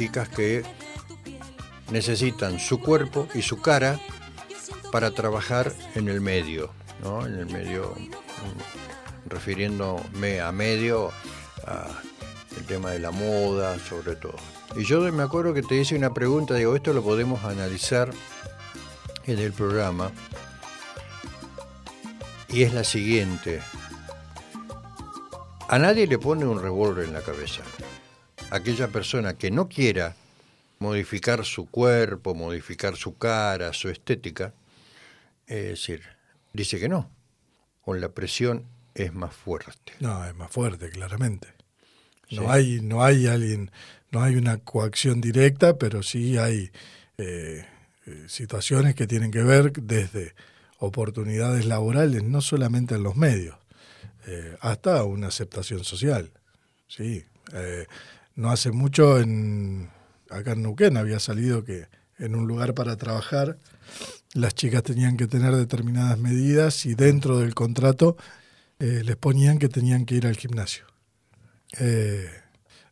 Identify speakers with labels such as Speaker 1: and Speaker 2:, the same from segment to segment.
Speaker 1: chicas que necesitan su cuerpo y su cara para trabajar en el medio, ¿no? En el medio, mm, refiriéndome a medio, a el tema de la moda, sobre todo. Y yo me acuerdo que te hice una pregunta, digo, esto lo podemos analizar en el programa, y es la siguiente. A nadie le pone un revólver en la cabeza. Aquella persona que no quiera modificar su cuerpo, modificar su cara, su estética, es decir, dice que no. Con la presión es más fuerte.
Speaker 2: No, es más fuerte, claramente. No hay, no hay alguien, no hay una coacción directa, pero sí hay eh, eh, situaciones que tienen que ver desde oportunidades laborales, no solamente en los medios, eh, hasta una aceptación social. Sí, eh, no hace mucho en acá en Neuquén había salido que en un lugar para trabajar las chicas tenían que tener determinadas medidas y dentro del contrato eh, les ponían que tenían que ir al gimnasio.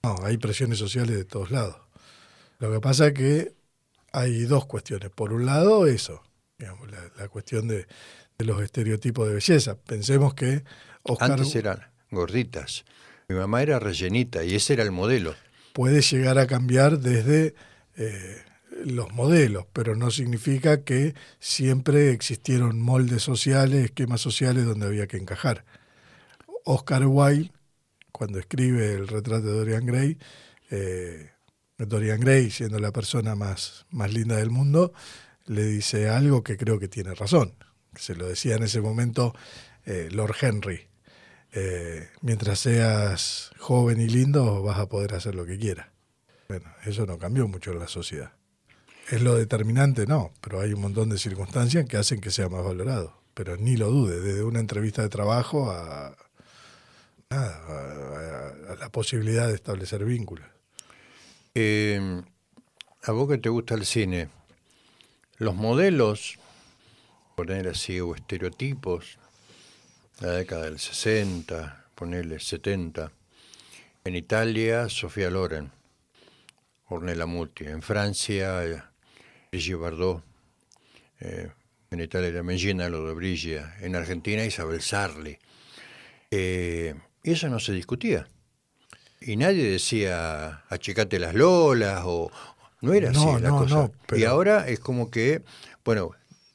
Speaker 2: no, hay presiones sociales de todos lados. Lo que pasa es que hay dos cuestiones. Por un lado, eso, la, cuestión de, los estereotipos de belleza. Pensemos que
Speaker 1: Antes eran gorditas. Mi mamá era rellenita y ese era el modelo.
Speaker 2: Puede llegar a cambiar desde eh, los modelos, pero no significa que siempre existieron moldes sociales, esquemas sociales donde había que encajar. Oscar Wilde, cuando escribe el retrato de Dorian Gray, eh, Dorian Gray siendo la persona más, más linda del mundo, le dice algo que creo que tiene razón. Se lo decía en ese momento eh, Lord Henry. Eh, mientras seas joven y lindo vas a poder hacer lo que quieras. Bueno, eso no cambió mucho en la sociedad. Es lo determinante, no, pero hay un montón de circunstancias que hacen que sea más valorado. Pero ni lo dude, desde una entrevista de trabajo a, a, la posibilidad de establecer vínculos.
Speaker 1: Eh, a vos que te gusta el cine, los modelos, poner así, o estereotipos, la década del 60, ponerle 70, en Italia, Sofía Loren, Ornella Muti, en Francia, Brigitte Bardot, eh, en Italia era Mellina lo de Brigia, en Argentina Isabel Sarli. Eh, y eso no se discutía. Y nadie decía achicate las lolas o, no era así la cosa. Y ahora es como que, bueno,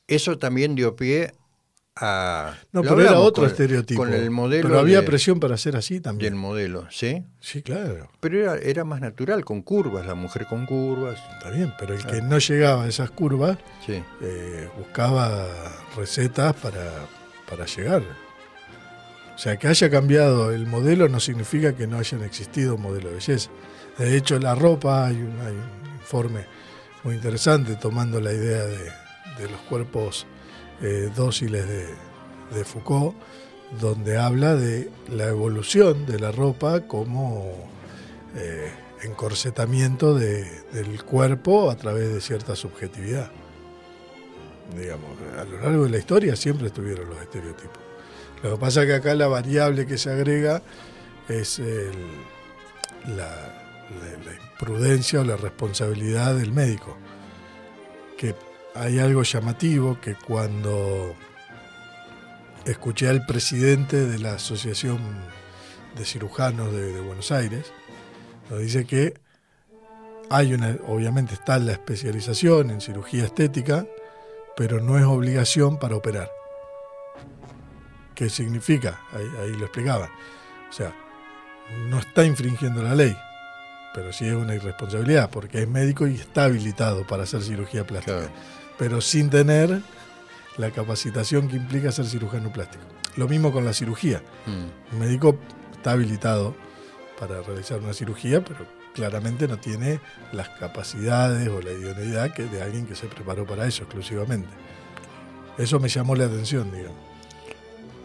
Speaker 1: eso también dio pie a...
Speaker 2: No, pero era otro estereotipo.
Speaker 1: Con el modelo
Speaker 2: pero había presión para hacer así también.
Speaker 1: el modelo, ¿sí?
Speaker 2: Sí, claro.
Speaker 1: Pero era, era más natural, con curvas, la mujer con curvas.
Speaker 2: Está bien, pero el que no llegaba a esas curvas eh, buscaba recetas para, para llegar. O sea, que haya cambiado el modelo no significa que no hayan existido un modelo de belleza. De hecho, la ropa, hay un, hay informe muy interesante tomando la idea de, los cuerpos eh, dóciles de, Foucault, donde habla de la evolución de la ropa como eh, encorsetamiento del cuerpo a través de cierta subjetividad. Digamos, a lo largo de la historia siempre estuvieron los estereotipos. Lo que pasa es que acá la variable que se agrega es la, la, imprudencia o la responsabilidad del médico. Que hay algo llamativo que cuando escuché al presidente de la Asociación de Cirujanos de, Buenos Aires, nos dice que hay una, obviamente está la especialización en cirugía estética, pero no es obligación para operar. ¿Qué significa? Ahí, lo explicaban. O sea, no está infringiendo la ley, pero sí es una irresponsabilidad, porque es médico y está habilitado para hacer cirugía plástica, pero sin tener la capacitación que implica ser cirujano plástico. Lo mismo con la cirugía. Mm. Un médico está habilitado para realizar una cirugía, pero claramente no tiene las capacidades o la idoneidad que de alguien que se preparó para eso exclusivamente. Eso me llamó la atención, digamos.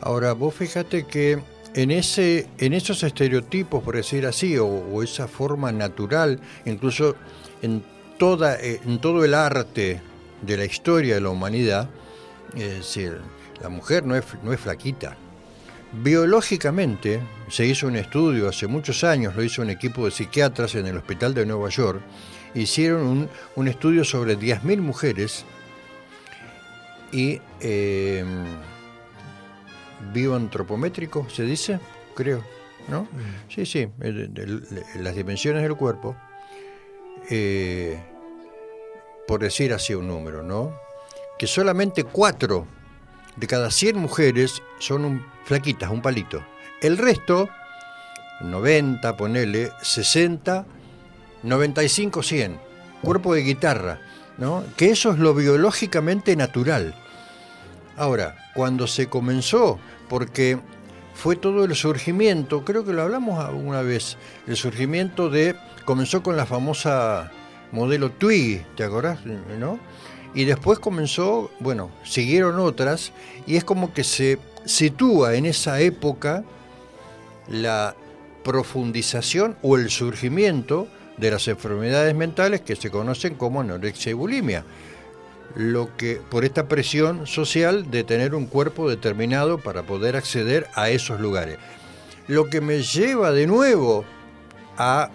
Speaker 1: Ahora, vos fíjate que en, ese, en esos estereotipos, por decir así, o, esa forma natural, incluso en, toda, eh, en todo el arte de la historia de la humanidad, es decir, la mujer no es, no es flaquita. Biológicamente, se hizo un estudio hace muchos años, lo hizo un equipo de psiquiatras en el Hospital de Nueva York, hicieron un, estudio sobre 10.000 mujeres y eh, bioantropométrico, se dice, creo, ¿no? Mm. Sí, sí, las dimensiones del cuerpo, eh, por decir así un número, ¿no? Que solamente 4 de cada 100 mujeres son un, flaquitas, un palito. El resto, 90, ponele, 60, 95, 100. Cuerpo de guitarra, ¿no? Que eso es lo biológicamente natural. Ahora, cuando se comenzó, porque fue todo el surgimiento, creo que lo hablamos alguna vez, el surgimiento de, comenzó con la famosa modelo Twiggy, ¿te acordás? ¿No? Y después comenzó, bueno, siguieron otras, y es como que se sitúa en esa época la profundización o el surgimiento de las enfermedades mentales que se conocen como anorexia y bulimia. Lo que por esta presión social de tener un cuerpo determinado para poder acceder a esos lugares. Lo que me lleva de nuevo a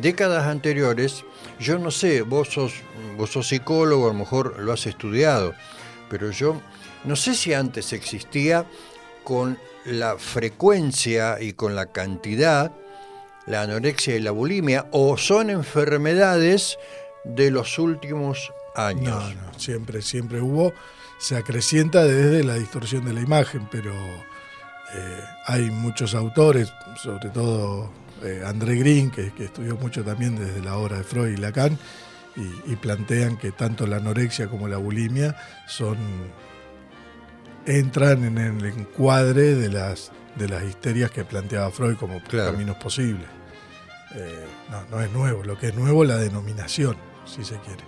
Speaker 1: décadas anteriores, yo no sé, vos sos, vos sos psicólogo, a lo mejor lo has estudiado, pero yo no sé si antes existía con la frecuencia y con la cantidad la anorexia y la bulimia o son enfermedades de los últimos años.
Speaker 2: No, no, siempre, siempre hubo. Se acrecienta desde la distorsión de la imagen, pero eh, hay muchos autores, sobre todo eh, André Green, que, estudió mucho también desde la obra de Freud y Lacan, y, plantean que tanto la anorexia como la bulimia son entran en el encuadre de las de las histerias que planteaba Freud como caminos posibles. Eh, no, no es nuevo, lo que es nuevo es la denominación, si se quiere.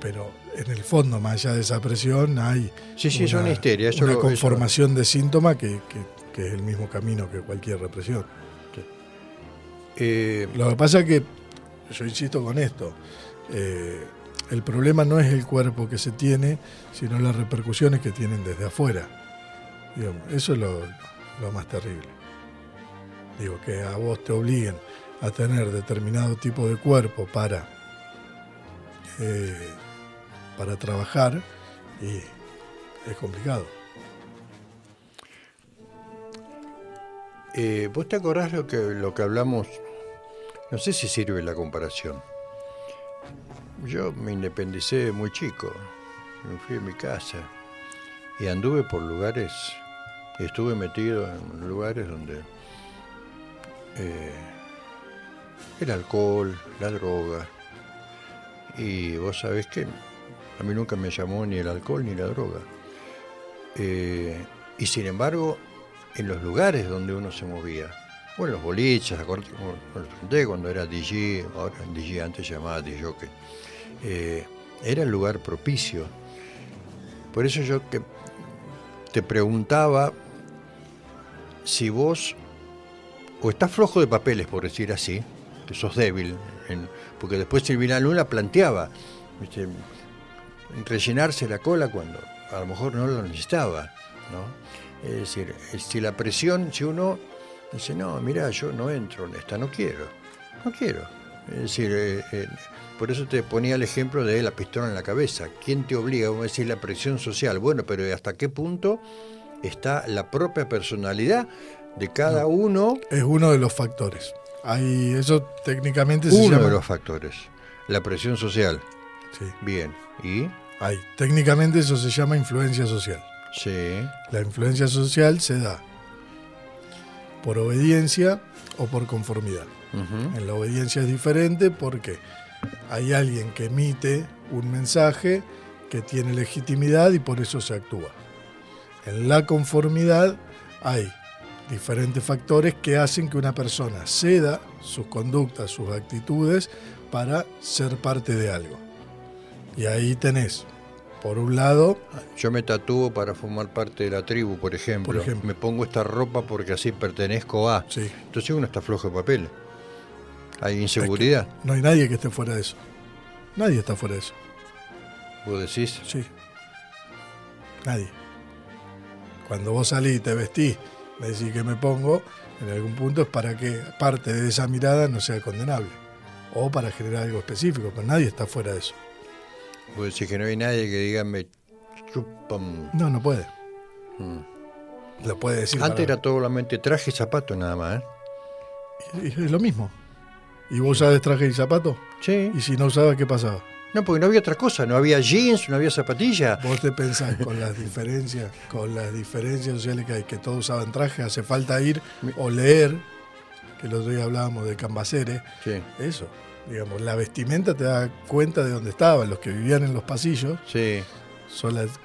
Speaker 2: Pero en el fondo, más allá de esa presión, hay
Speaker 1: sí, sí, una, es una,
Speaker 2: una conformación de síntomas que, que, es el mismo camino que cualquier represión. Eh, lo que pasa es que, yo insisto con esto, eh, el problema no es el cuerpo que se tiene, sino las repercusiones que tienen desde afuera. eso es lo, más terrible. Digo, que a vos te obliguen a tener determinado tipo de cuerpo para, eh, para trabajar y es complicado.
Speaker 1: Eh, ¿Vos te acordás lo que, lo que hablamos? No sé si sirve la comparación. Yo me independicé muy chico, me fui a mi casa y anduve por lugares, estuve metido en lugares donde eh, el alcohol, la droga. Y vos sabés que a mí nunca me llamó ni el alcohol ni la droga. Eh, y sin embargo, en los lugares donde uno se movía, o en los boliches, cuando era DJ, ahora DJ antes llamaba DJ, eh, era el lugar propicio. Por eso yo que te preguntaba si vos o estás flojo de papeles, por decir así, que sos débil, porque después Silvina Luna planteaba rellenarse la cola cuando a lo mejor no lo necesitaba. ¿no? Es decir, si la presión, si uno dice, no, mira, yo no entro en esta, no quiero, no quiero. Es decir, eh, eh, por eso te ponía el ejemplo de la pistola en la cabeza. ¿Quién te obliga? Vamos a decir, la presión social. Bueno, pero ¿hasta qué punto está la propia personalidad de cada uno?
Speaker 2: Es uno de los factores. Hay, eso técnicamente
Speaker 1: se Uno de los factores, la presión social. Sí. Bien. ¿Y?
Speaker 2: Hay. Técnicamente eso se llama influencia social.
Speaker 1: Sí.
Speaker 2: La influencia social se da por obediencia o por conformidad. En la obediencia es diferente porque hay alguien que emite un mensaje que tiene legitimidad y por eso se actúa. En la conformidad hay diferentes factores que hacen que una persona ceda sus conductas, sus actitudes para ser parte de algo. Y ahí tenés, por un lado...
Speaker 1: Yo me tatúo para formar parte de la tribu, por ejemplo. Por ejemplo. Me pongo esta ropa porque así pertenezco a...
Speaker 2: Sí.
Speaker 1: Entonces uno está flojo de papel. Hay inseguridad.
Speaker 2: no hay nadie que esté fuera de eso. Nadie está fuera de eso.
Speaker 1: ¿Vos decís?
Speaker 2: Sí. Nadie. Cuando vos salís y te vestís me decís que me pongo, en algún punto es para que parte de esa mirada no sea condenable. o para generar algo específico, pero nadie está fuera de eso.
Speaker 1: Puede decir que no hay nadie que diga me chupan.
Speaker 2: No, no puede. Mm. Lo puede decir.
Speaker 1: Antes era solamente traje y zapato nada más. ¿eh?
Speaker 2: Es lo mismo. ¿Y vos usabas traje y zapato?
Speaker 1: Sí.
Speaker 2: ¿Y si no usabas, qué pasaba?
Speaker 1: No, porque no había otra cosa, no había jeans, no había zapatilla.
Speaker 2: Vos te pensás con las diferencias, con las diferencias sociales que hay, que todos usaban traje, hace falta ir o leer, que el otro día hablábamos de Cambaceres,
Speaker 1: sí.
Speaker 2: eso, digamos, la vestimenta te da cuenta de dónde estaban, los que vivían en los pasillos,
Speaker 1: sí.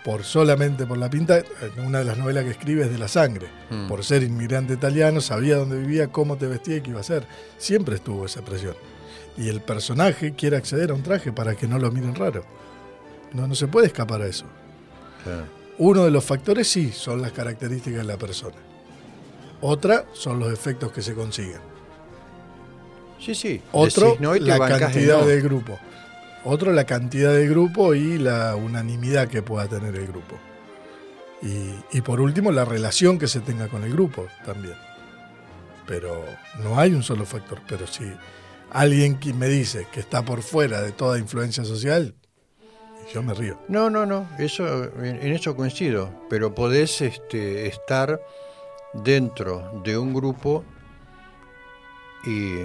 Speaker 2: por solamente por la pinta, una de las novelas que escribe es de la sangre, mm. por ser inmigrante italiano, sabía dónde vivía, cómo te vestía y qué iba a hacer, siempre estuvo esa presión y el personaje quiere acceder a un traje para que no lo miren raro. No, no se puede escapar a eso. Uno de los factores sí son las características de la persona. Otra son los efectos que se consiguen.
Speaker 1: Sí, sí.
Speaker 2: Otro, la cantidad del grupo. Otro, la cantidad del grupo y la unanimidad que pueda tener el grupo. Y, y por último, la relación que se tenga con el grupo también. Pero no hay un solo factor, pero sí alguien que me dice que está por fuera de toda influencia social, yo me río.
Speaker 1: No, no, no, eso, en, eso coincido, pero podés este, estar dentro de un grupo y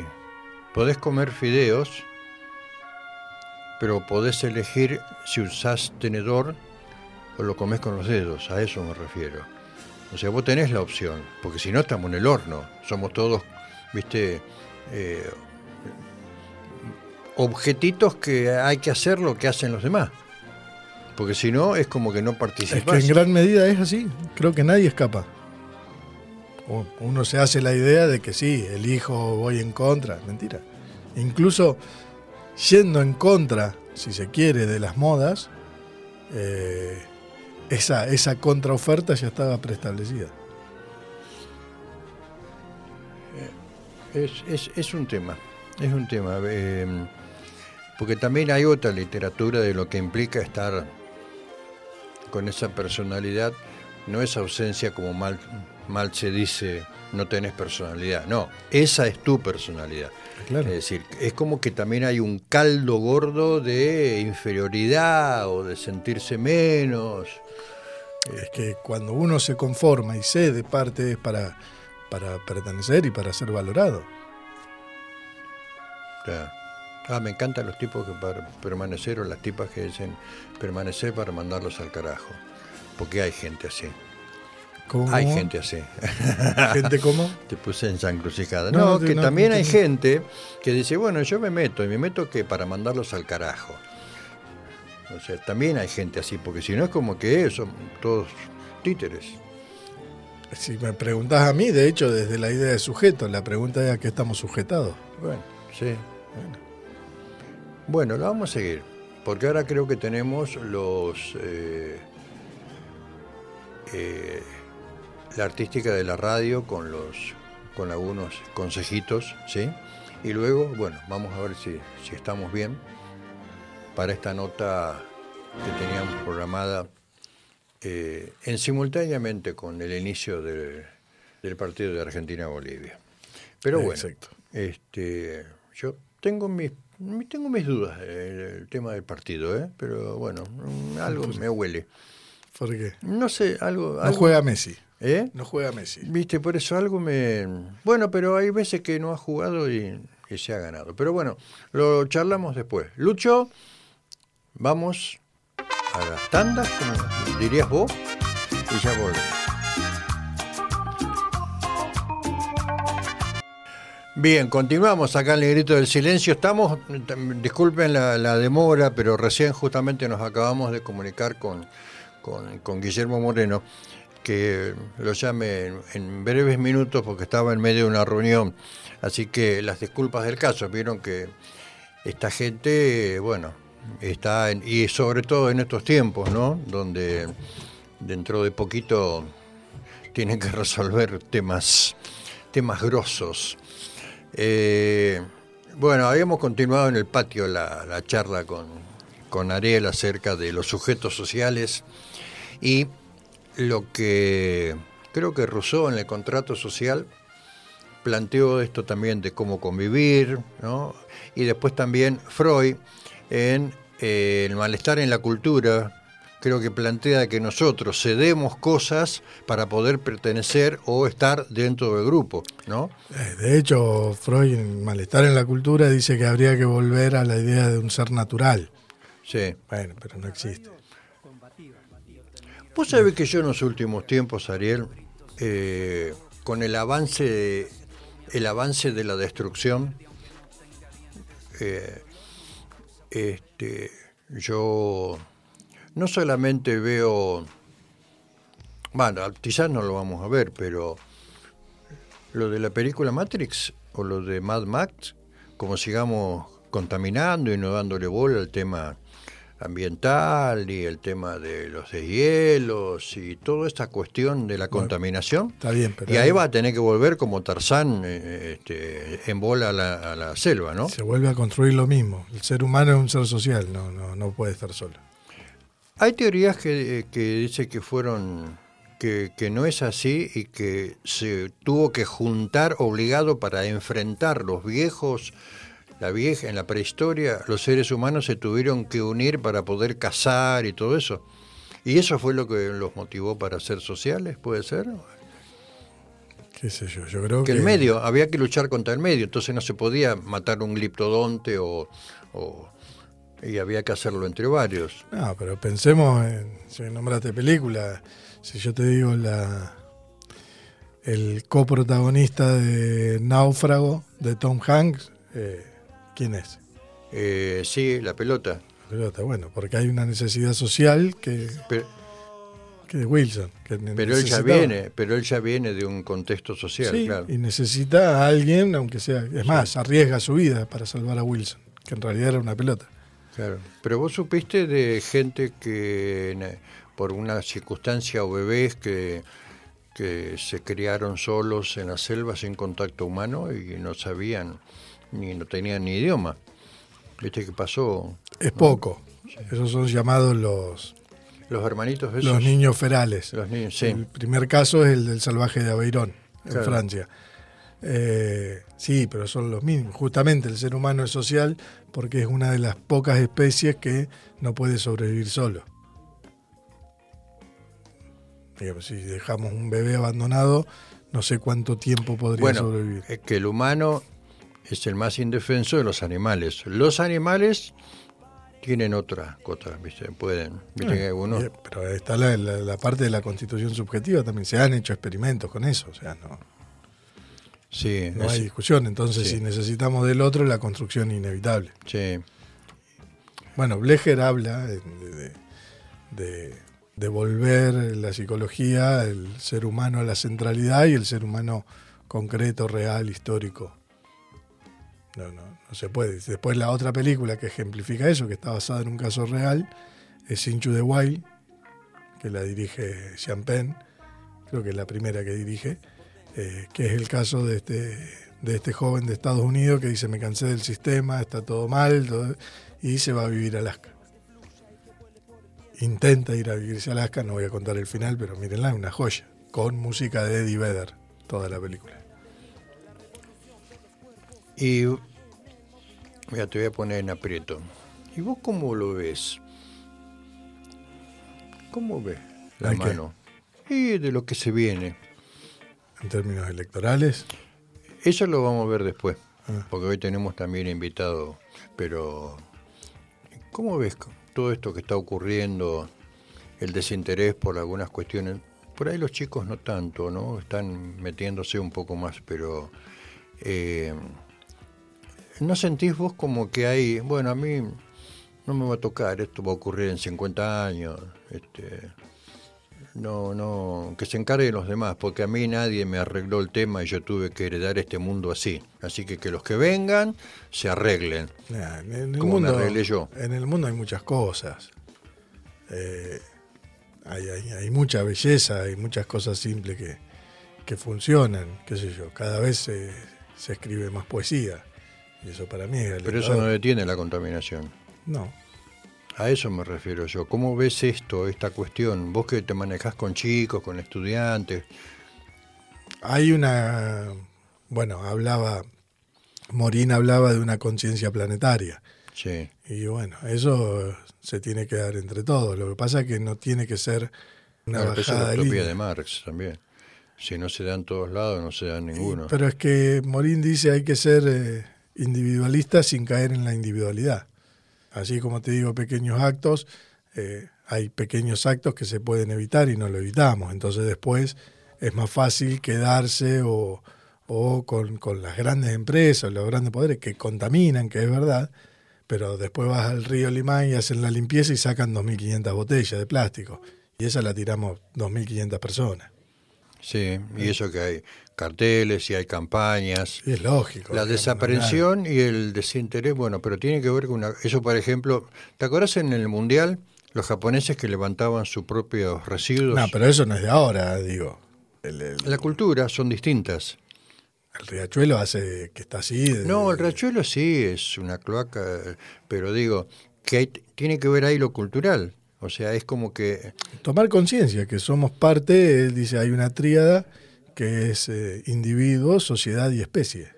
Speaker 1: podés comer fideos, pero podés elegir si usás tenedor o lo comes con los dedos, a eso me refiero. O sea, vos tenés la opción, porque si no estamos en el horno, somos todos, viste, eh, objetitos que hay que hacer lo que hacen los demás. Porque si no, es como que no participas.
Speaker 2: Es que en gran medida es así. Creo que nadie escapa. Uno se hace la idea de que sí, elijo, voy en contra. Mentira. Incluso yendo en contra, si se quiere, de las modas, eh, esa, esa contraoferta ya estaba preestablecida.
Speaker 1: Es, es, es un tema, es un tema. Eh, porque también hay otra literatura de lo que implica estar con esa personalidad. No es ausencia como mal, mal se dice, no tenés personalidad. No, esa es tu personalidad. Es decir, es como que también hay un caldo gordo de inferioridad o de sentirse menos.
Speaker 2: Es que cuando uno se conforma y cede parte es para, para pertenecer y para ser valorado.
Speaker 1: Claro. Ah, me encantan los tipos que para permanecer o las tipas que dicen permanecer para mandarlos al carajo. Porque hay gente así.
Speaker 2: ¿Cómo?
Speaker 1: Hay gente así.
Speaker 2: ¿Gente cómo?
Speaker 1: Te puse en San Crucijada. No, que también hay gente que dice, bueno, yo me meto, y me meto que para mandarlos al carajo. O sea, también hay gente así, porque si no es como que son todos títeres.
Speaker 2: Si me preguntas a mí, de hecho, desde la idea de sujeto, la pregunta es a qué estamos sujetados.
Speaker 1: Bueno, sí. Bueno. Bueno, lo vamos a seguir, porque ahora creo que tenemos los eh, eh, la artística de la radio con los con algunos consejitos, ¿sí? Y luego, bueno, vamos a ver si, si estamos bien para esta nota que teníamos programada eh, en simultáneamente con el inicio del, partido de Argentina-Bolivia. Pero bueno, este, yo tengo mis tengo mis dudas del tema del partido, ¿eh? pero bueno, algo me huele.
Speaker 2: ¿Por qué?
Speaker 1: No sé, algo...
Speaker 2: No juega Messi.
Speaker 1: ¿Eh?
Speaker 2: No juega Messi.
Speaker 1: Viste, por eso algo me... Bueno, pero hay veces que no ha jugado y, se ha ganado. Pero bueno, lo charlamos después. Lucho, vamos a las tandas, como dirías vos, y ya volvemos. Bien, continuamos acá en el Grito del Silencio. Estamos, disculpen la, demora, pero recién justamente nos acabamos de comunicar con, con, Guillermo Moreno, que lo llame en, breves minutos porque estaba en medio de una reunión. Así que las disculpas del caso, vieron que esta gente, bueno, está, en, y sobre todo en estos tiempos, ¿no? Donde dentro de poquito tienen que resolver temas, temas grosos. Eh, bueno, habíamos continuado en el patio la, charla con, con Ariel acerca de los sujetos sociales y lo que creo que Rousseau en el contrato social planteó esto también de cómo convivir, ¿no? Y después también Freud en eh, el malestar en la cultura, creo que plantea que nosotros cedemos cosas para poder pertenecer o estar dentro del grupo, ¿no?
Speaker 2: Eh, de hecho, Freud en Malestar en la Cultura dice que habría que volver a la idea de un ser natural.
Speaker 1: Sí.
Speaker 2: Bueno, pero no existe.
Speaker 1: Vos sabés que yo en los últimos tiempos, Ariel, eh, con el avance, el avance de la destrucción, eh, este, yo no solamente veo, bueno, quizás no lo vamos a ver, pero lo de la película Matrix o lo de Mad Max, como sigamos contaminando y no dándole bola al tema ambiental y el tema de los deshielos y toda esta cuestión de la contaminación.
Speaker 2: Está bien,
Speaker 1: y ahí va a tener que volver como Tarzán eh, este, en bola a la, selva, ¿no?
Speaker 2: Se vuelve a construir lo mismo. El ser humano es un ser social, no, no, no puede estar solo.
Speaker 1: Hay teorías que, que dicen que fueron que, que, no es así y que se tuvo que juntar obligado para enfrentar los viejos la vieja, en la prehistoria, los seres humanos se tuvieron que unir para poder cazar y todo eso. ¿Y eso fue lo que los motivó para ser sociales? ¿Puede ser?
Speaker 2: ¿Qué sé yo? Yo creo
Speaker 1: que... el medio, había que luchar contra el medio, entonces no se podía matar un gliptodonte o, y había que hacerlo entre varios.
Speaker 2: No, pero pensemos en, si nombraste película, si yo te digo la el coprotagonista de Náufrago de Tom Hanks, eh, ¿Quién es?
Speaker 1: Eh, sí, la pelota.
Speaker 2: La pelota, bueno, porque hay una necesidad social que, que de Wilson.
Speaker 1: pero él ya viene, pero él ya viene de un contexto social, claro.
Speaker 2: Y necesita a alguien, aunque sea, es más, arriesga su vida para salvar a Wilson, que en realidad era una pelota.
Speaker 1: Claro. Pero vos supiste de gente que por una circunstancia o bebés que que se criaron solos en la selva sin contacto humano y no sabían ni no tenían ni idioma. ¿Viste qué pasó?
Speaker 2: Es poco. Esos son llamados los...
Speaker 1: Los hermanitos
Speaker 2: Los niños ferales.
Speaker 1: Los niños, sí.
Speaker 2: El primer caso es el del salvaje de Aveyron, en Francia. Eh, sí, pero son los mismos. Justamente el ser humano es social porque es una de las pocas especies que no puede sobrevivir solo. si dejamos un bebé abandonado, no sé cuánto tiempo podría sobrevivir.
Speaker 1: Es que el humano es el más indefenso de los animales. Los animales tienen otra cosa, ¿viste? Pueden, ¿viste?
Speaker 2: Eh, pero está la, parte de la constitución subjetiva también. Se han hecho experimentos con eso, o sea, no.
Speaker 1: Sí,
Speaker 2: no hay discusión. Entonces, si necesitamos del otro, la construcción es inevitable.
Speaker 1: Sí.
Speaker 2: Bueno, Blecher habla de, de, de, volver la psicología, el ser humano a la centralidad y el ser humano concreto, real, histórico no, no, no se puede. Después la otra película que ejemplifica eso, que está basada en un caso real, es Into the Wild, que la dirige Sean Penn, creo que es la primera que dirige, eh, que es el caso de este, de este joven de Estados Unidos que dice me cansé del sistema, está todo mal, y se va a vivir a Alaska. Intenta ir a vivirse a Alaska, no voy a contar el final, pero mírenla, una joya, con música de Eddie Vedder, toda la película.
Speaker 1: Y mira, te voy a poner en aprieto. ¿Y vos cómo lo ves? ¿Cómo ves la mano? Y de lo que se viene.
Speaker 2: ¿En términos electorales?
Speaker 1: Eso lo vamos a ver después, ah. porque hoy tenemos también invitado. Pero, ¿cómo ves todo esto que está ocurriendo? El desinterés por algunas cuestiones. Por ahí los chicos no tanto, ¿no? Están metiéndose un poco más, pero... Eh, ¿No sentís vos como que hay, bueno, a mí no me va a tocar, esto va a ocurrir en 50 años, este, no, no, que se encarguen los demás, porque a mí nadie me arregló el tema y yo tuve que heredar este mundo así. Así que que los que vengan se arreglen.
Speaker 2: en, el mundo, yo. En el mundo hay muchas cosas. Eh, hay, hay, mucha belleza, hay muchas cosas simples que, que funcionan, qué sé yo, cada vez se, se escribe más poesía. Y eso para mí es
Speaker 1: Pero eso no detiene la contaminación.
Speaker 2: No.
Speaker 1: A eso me refiero yo. ¿Cómo ves esto, esta cuestión? Vos que te manejás con chicos, con estudiantes.
Speaker 2: Hay una bueno, hablaba, Morín hablaba de una conciencia planetaria.
Speaker 1: Sí.
Speaker 2: Y bueno, eso se tiene que dar entre todos. Lo que pasa es que no tiene que ser una bajada
Speaker 1: eso es
Speaker 2: de
Speaker 1: de Marx también. Si no se da en todos lados, no se da en ninguno.
Speaker 2: Pero es que Morín dice hay que ser eh, individualista sin caer en la individualidad. Así como te digo, pequeños actos, eh, hay pequeños actos que se pueden evitar y no lo evitamos. Entonces después es más fácil quedarse o, o con, con, las grandes empresas, los grandes poderes que contaminan, que es verdad, pero después vas al río Limán y hacen la limpieza y sacan 2.500 botellas de plástico. Y esa la tiramos 2.500 personas.
Speaker 1: Sí, y eso que hay carteles y hay campañas.
Speaker 2: Y es lógico.
Speaker 1: La desaprensión y el desinterés, bueno, pero tiene que ver con una, eso, por ejemplo, ¿te acuerdas en el Mundial los japoneses que levantaban sus propios residuos?
Speaker 2: No, pero eso no es de ahora, digo.
Speaker 1: la cultura son distintas.
Speaker 2: El riachuelo hace que está así.
Speaker 1: no, el riachuelo sí es una cloaca, pero digo que tiene que ver ahí lo cultural. O sea, es como que...
Speaker 2: Tomar conciencia que somos parte, él dice, hay una tríada que es eh, individuo, sociedad y especie.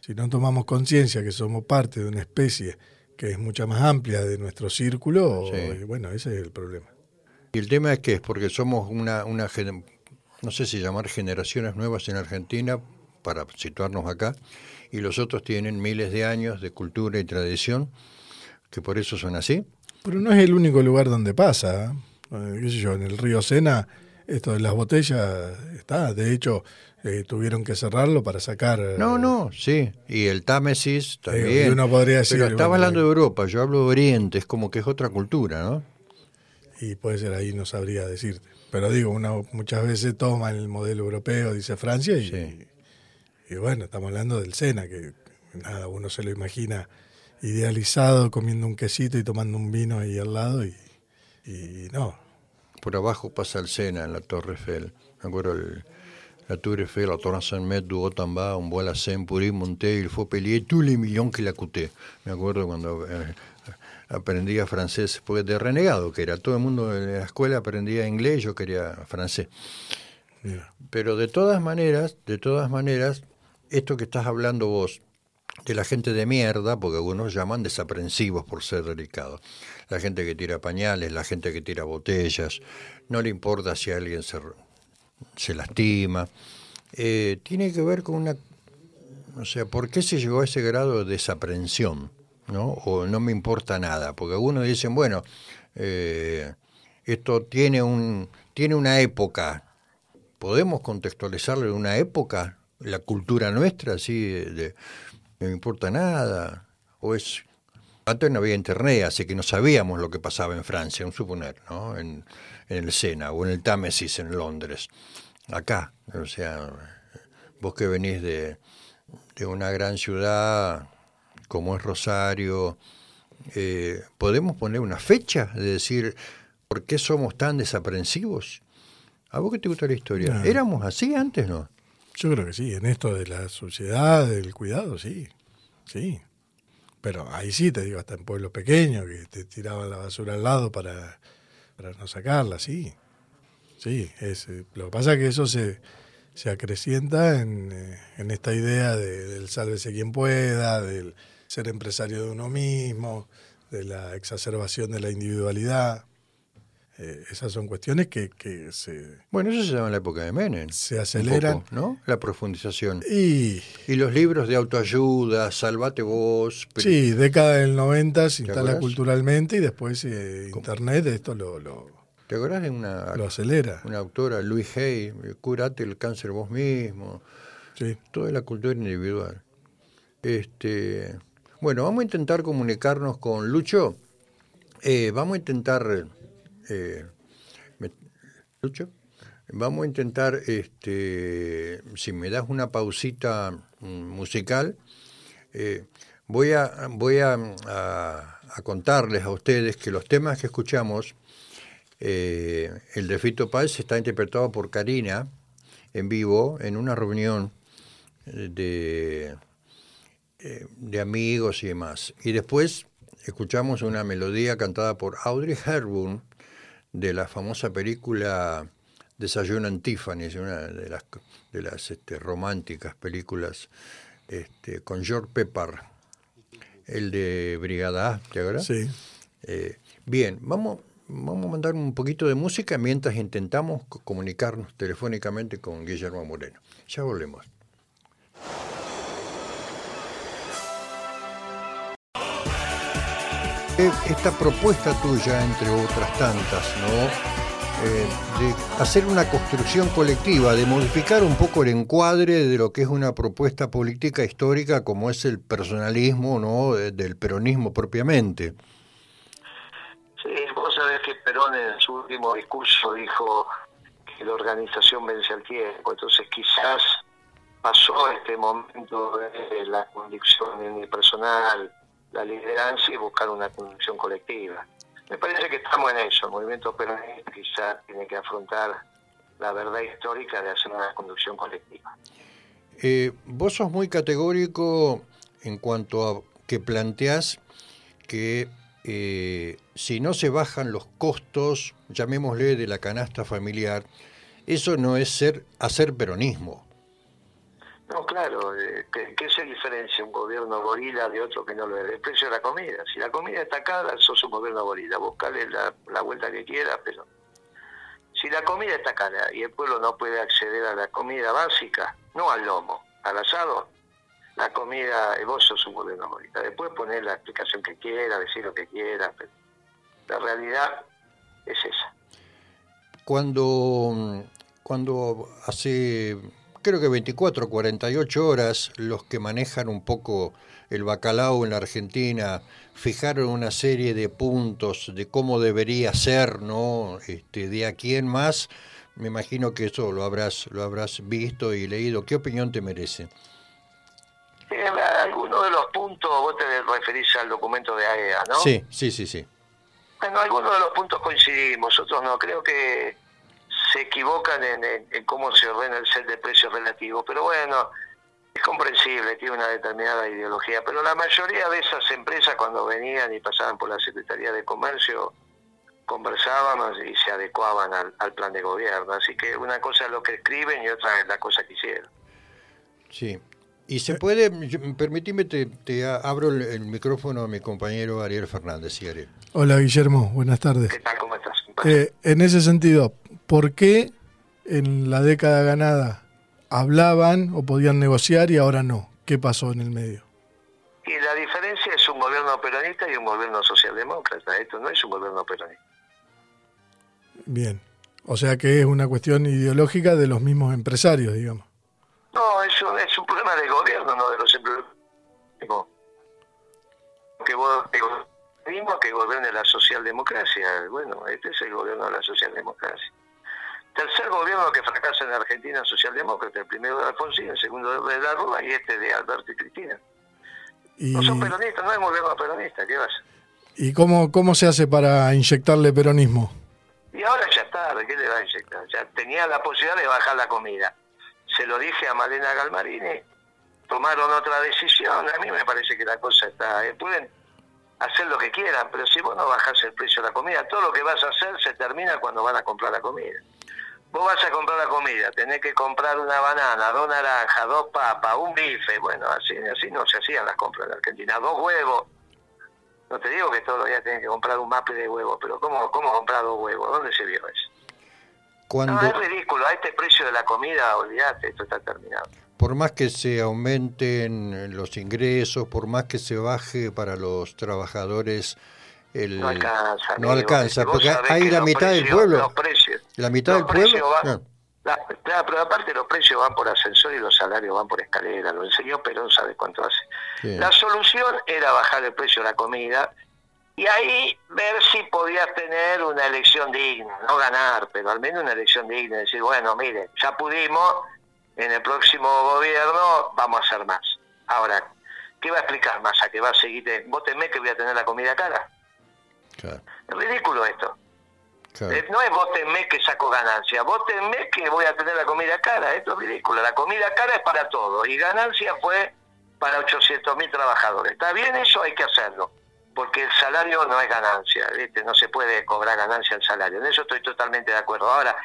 Speaker 2: Si no tomamos conciencia que somos parte de una especie que es mucha más amplia de nuestro círculo, bueno, ese es el problema.
Speaker 1: Y el tema es que es porque somos una, una no sé si llamar generaciones nuevas en Argentina, para situarnos acá, y los otros tienen miles de años de cultura y tradición, que por eso son así.
Speaker 2: Pero no es el único lugar donde pasa. ¿eh? ¿Qué sé yo? En el río Sena, esto de las botellas está. De hecho, eh, tuvieron que cerrarlo para sacar.
Speaker 1: No, eh, no, sí. Y el Támesis también.
Speaker 2: uno podría decir,
Speaker 1: Pero estaba hablando de Europa, yo hablo de Oriente, es como que es otra cultura, ¿no?
Speaker 2: Y puede ser ahí, no sabría decirte. Pero digo, uno muchas veces toma el modelo europeo, dice Francia, y, y bueno, estamos hablando del Sena, que nada, uno se lo imagina idealizado comiendo un quesito y tomando un vino ahí al lado y, no.
Speaker 1: Por abajo pasa el Sena en la Torre Eiffel. Me acuerdo el, la Torre Eiffel, la Torre Saint-Met du Haut-en-Bas, un vuelo a Saint Puri, monté, il faut payer tous les millions que la coûté. Me acuerdo cuando eh, aprendía francés, porque de renegado que era, todo el mundo en la escuela aprendía inglés, yo quería francés. Pero de todas maneras, de todas maneras, esto que estás hablando vos, de la gente de mierda, porque algunos llaman desaprensivos por ser delicados. La gente que tira pañales, la gente que tira botellas, no le importa si alguien se, se lastima. Eh, tiene que ver con una... O sea, ¿por qué se llegó a ese grado de desaprensión? ¿no? O no me importa nada, porque algunos dicen, bueno, eh, esto tiene, un, tiene una época, ¿podemos contextualizarlo en una época? La cultura nuestra, así, de no me importa nada, o es... Antes no había internet, así que no sabíamos lo que pasaba en Francia, un suponer, ¿no? En, el Sena o en el Támesis en Londres. Acá, o sea, vos que venís de, de una gran ciudad como es Rosario, eh, ¿podemos poner una fecha de decir por qué somos tan desaprensivos? ¿A vos qué te gusta la historia? ¿Éramos así antes, no?
Speaker 2: Yo creo que sí, en esto de la sociedad, del cuidado, sí, sí. Pero ahí sí, te digo, hasta en pueblos pequeños, que te tiraban la basura al lado para, para no sacarla, sí. Sí, es, eh, lo que pasa es que eso se, se acrecienta en, eh, en esta idea de, del sálvese quien pueda, del ser empresario de uno mismo, de la exacerbación de la individualidad. Eh, esas son cuestiones que, que, se...
Speaker 1: Bueno, eso se llama en la época de Menem.
Speaker 2: Se aceleran.
Speaker 1: ¿no? La profundización.
Speaker 2: Y...
Speaker 1: y los libros de autoayuda, Salvate vos.
Speaker 2: Sí, década del 90 se instala culturalmente y después eh, Internet esto lo, lo...
Speaker 1: ¿Te acordás de una...
Speaker 2: Lo acelera.
Speaker 1: Una autora, Louis Hay, curate el cáncer vos mismo.
Speaker 2: Sí.
Speaker 1: Toda la cultura individual. Este... Bueno, vamos a intentar comunicarnos con Lucho. Eh, vamos a intentar eh, vamos a intentar, este, si me das una pausita mm, musical, eh, voy, a, voy a, contarles a ustedes que los temas que escuchamos, eh, el de Fito Paz está interpretado por Karina en vivo en una reunión de, de amigos y demás. Y después escuchamos una melodía cantada por Audrey Hepburn, de la famosa película Desayuno en Tiffany, una de las, de las este, románticas películas este, con George Pepper, el de Brigada A, ¿te acuerdas?
Speaker 2: Sí.
Speaker 1: Eh, bien, vamos, vamos a mandar un poquito de música mientras intentamos comunicarnos telefónicamente con Guillermo Moreno. Ya volvemos. Esta propuesta tuya, entre otras tantas, ¿no? Eh, de hacer una construcción colectiva, de modificar un poco el encuadre de lo que es una propuesta política histórica como es el personalismo, ¿no? del peronismo propiamente.
Speaker 3: Sí, vos sabés que Perón en su último discurso dijo que la organización vence al tiempo, entonces quizás pasó este momento de la convicción en personal, la lideranza y buscar una conducción colectiva. Me parece que estamos en eso. El movimiento peronista quizás tiene que afrontar la verdad histórica de hacer una conducción colectiva.
Speaker 1: Eh, vos sos muy categórico en cuanto a que planteás que eh, si no se bajan los costos, llamémosle de la canasta familiar, eso no es ser hacer peronismo.
Speaker 3: No, claro, eh, ¿qué, se diferencia un gobierno gorila de otro que no lo es? El precio de la comida. Si la comida está cara, sos un gobierno gorila. Buscarle la, vuelta que quiera, pero si la comida está cara y el pueblo no puede acceder a la comida básica, no al lomo, al asado, la comida, vos sos un gobierno gorila. Después poner la explicación que quiera, decir lo que quiera, pero la realidad es esa.
Speaker 1: Cuando, cuando hace creo que 24 o 48 horas, los que manejan un poco el bacalao en la Argentina fijaron una serie de puntos de cómo debería ser, ¿no? Este, de aquí en más, me imagino que eso lo habrás, lo habrás visto y leído. ¿Qué opinión te merece?
Speaker 3: Algunos de los puntos, vos te referís al documento de AEA, ¿no?
Speaker 1: Sí, sí, sí, sí.
Speaker 3: Bueno, algunos de los puntos coincidimos, otros no. Creo que se equivocan en, cómo se ordena el set de precios relativos, pero bueno, es comprensible, tiene una determinada ideología, pero la mayoría de esas empresas cuando venían y pasaban por la Secretaría de Comercio, conversábamos y se adecuaban al, plan de gobierno, así que una cosa es lo que escriben y otra es la cosa que hicieron.
Speaker 1: Sí, y se puede, permíteme, te, te abro el, micrófono a mi compañero Ariel Fernández. Ariel.
Speaker 2: Hola Guillermo, buenas tardes.
Speaker 3: ¿Qué tal? ¿Cómo estás?
Speaker 2: Eh, en ese sentido, ¿por qué en la década ganada hablaban o podían negociar y ahora no? ¿Qué pasó en el medio?
Speaker 3: Y la diferencia es un gobierno peronista y un gobierno socialdemócrata. Esto no es un gobierno peronista.
Speaker 2: Bien. O sea que es una cuestión ideológica de los mismos empresarios, digamos.
Speaker 3: No, es un, es un problema del gobierno, no de los empresarios. Que vos, que gobierne la socialdemocracia. Bueno, este es el gobierno de la socialdemocracia. Tercer gobierno que fracasa en Argentina socialdemócrata, el primero de Alfonsín, el segundo de la Rúa y este de Alberto y Cristina. No son peronistas, no es gobierno peronista, ¿qué vas?
Speaker 2: ¿Y cómo, cómo se hace para inyectarle peronismo?
Speaker 3: Y ahora ya está, ¿de qué le va a inyectar? Ya tenía la posibilidad de bajar la comida. Se lo dije a Malena Galmarini, tomaron otra decisión. A mí me parece que la cosa está. Eh, pueden hacer lo que quieran, pero si vos no bajás el precio de la comida, todo lo que vas a hacer se termina cuando van a comprar la comida. Vos vas a comprar la comida, tenés que comprar una banana, dos naranjas, dos papas, un bife, bueno, así, así no se hacían las compras en Argentina, dos huevos. No te digo que todos los días tenés que comprar un maple de huevos, pero ¿cómo, cómo comprar dos huevos? ¿Dónde se vio eso? No, es ridículo, a este precio de la comida, olvídate, esto está terminado
Speaker 1: por más que se aumenten los ingresos, por más que se baje para los trabajadores, el,
Speaker 3: no alcanza,
Speaker 1: no alcanza porque hay la mitad del pueblo.
Speaker 3: Los precios,
Speaker 1: la mitad del pueblo. Van,
Speaker 3: pero aparte los precios van por ascensor y los salarios van por escalera. Lo enseñó Perón, sabe cuánto hace. La solución era bajar el precio de la comida y ahí ver si podías tener una elección digna, no ganar, pero al menos una elección digna. Decir, bueno, mire, ya pudimos en el próximo gobierno vamos a hacer más. Ahora, ¿qué va a explicar más? ¿A que va a seguir? ¿Vos temés que voy a tener la comida cara? Es ridículo esto. Eh, no es vos temés que saco ganancia, vos temés que voy a tener la comida cara, esto es ridículo. La comida cara es para todos y ganancia fue para 800 mil trabajadores. ¿Está bien eso? Hay que hacerlo, porque el salario no es ganancia, no se puede cobrar ganancia al salario, en eso estoy totalmente de acuerdo. Ahora,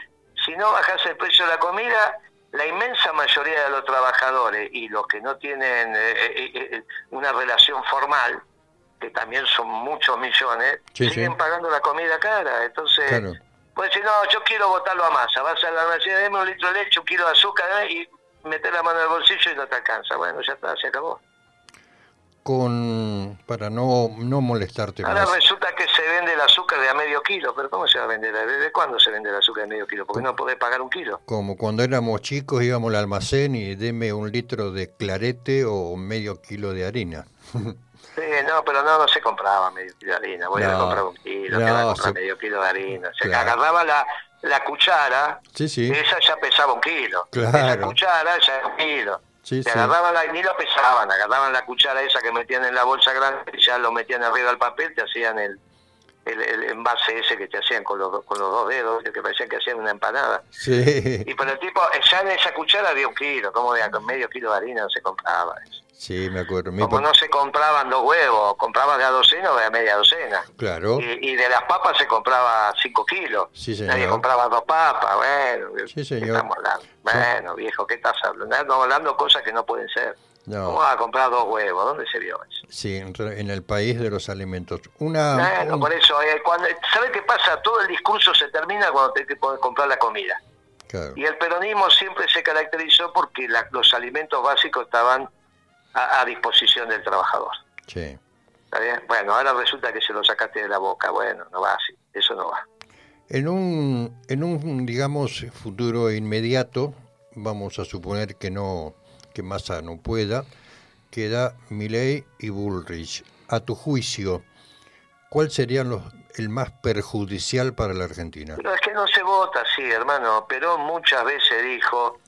Speaker 3: si no bajas el precio de la comida, la inmensa mayoría de los trabajadores y los que no tienen eh, eh, eh, una relación formal, que también son muchos millones, siguen pagando la comida cara. Entonces, pues si no, yo quiero botarlo a masa, vas a la universidad, deme un litro de leche, un kilo de azúcar y meter la mano en el bolsillo y no te alcanza. Bueno, ya está, se acabó
Speaker 1: con para no, no molestarte
Speaker 3: Ahora resulta que se vende el azúcar de a medio kilo, pero ¿cómo se va a vender? ¿Desde cuándo se vende el azúcar de medio kilo? Porque no podés pagar un kilo.
Speaker 1: Como cuando éramos chicos íbamos al almacén y deme un litro de clarete o medio kilo de harina.
Speaker 3: Sí, no, pero no, no se compraba medio kilo de harina. Voy a comprar un kilo, no, que va a comprar medio kilo de harina. Se agarraba la, la cuchara, sí, sí. esa ya pesaba un kilo. Claro. Esa cuchara ya era un kilo. Sí, agarraban la, ni lo pesaban, agarraban la cuchara esa que metían en la bolsa grande y ya lo metían arriba del papel, te hacían el, el, envase ese que te hacían con los, con los dos dedos, que parecían que hacían una empanada. Sí. Y por el tipo, ya en esa cuchara había un kilo, como de con medio kilo de harina no se compraba eso.
Speaker 1: Sí, me acuerdo.
Speaker 3: Como no se compraban dos huevos, compraban de a docena o de a media docena.
Speaker 1: Claro.
Speaker 3: Y, de las papas se compraba cinco kilos. Sí, señor. Nadie compraba dos papas, bueno. Sí, señor. estamos hablando? Bueno, viejo, ¿qué estás hablando? Estamos hablando cosas que no pueden ser. No. ¿Cómo vas a comprar dos huevos? ¿Dónde se vio eso?
Speaker 1: Sí, en el país de los alimentos. Una,
Speaker 3: bueno, por eso, eh, cuando, ¿sabes qué pasa? Todo el discurso se termina cuando te que comprar la comida. Claro. Y el peronismo siempre se caracterizó porque los alimentos básicos estaban a, disposición del trabajador. Sí. ¿Está bien? Bueno, ahora resulta que se lo sacaste de la boca. Bueno, no va así. Eso no va.
Speaker 1: En un, en un, digamos, futuro inmediato, vamos a suponer que no, que Massa no pueda, queda Milley y Bullrich. A tu juicio, ¿cuál sería los, el más perjudicial para la Argentina?
Speaker 3: No, es que no se vota así, hermano. Perón muchas veces dijo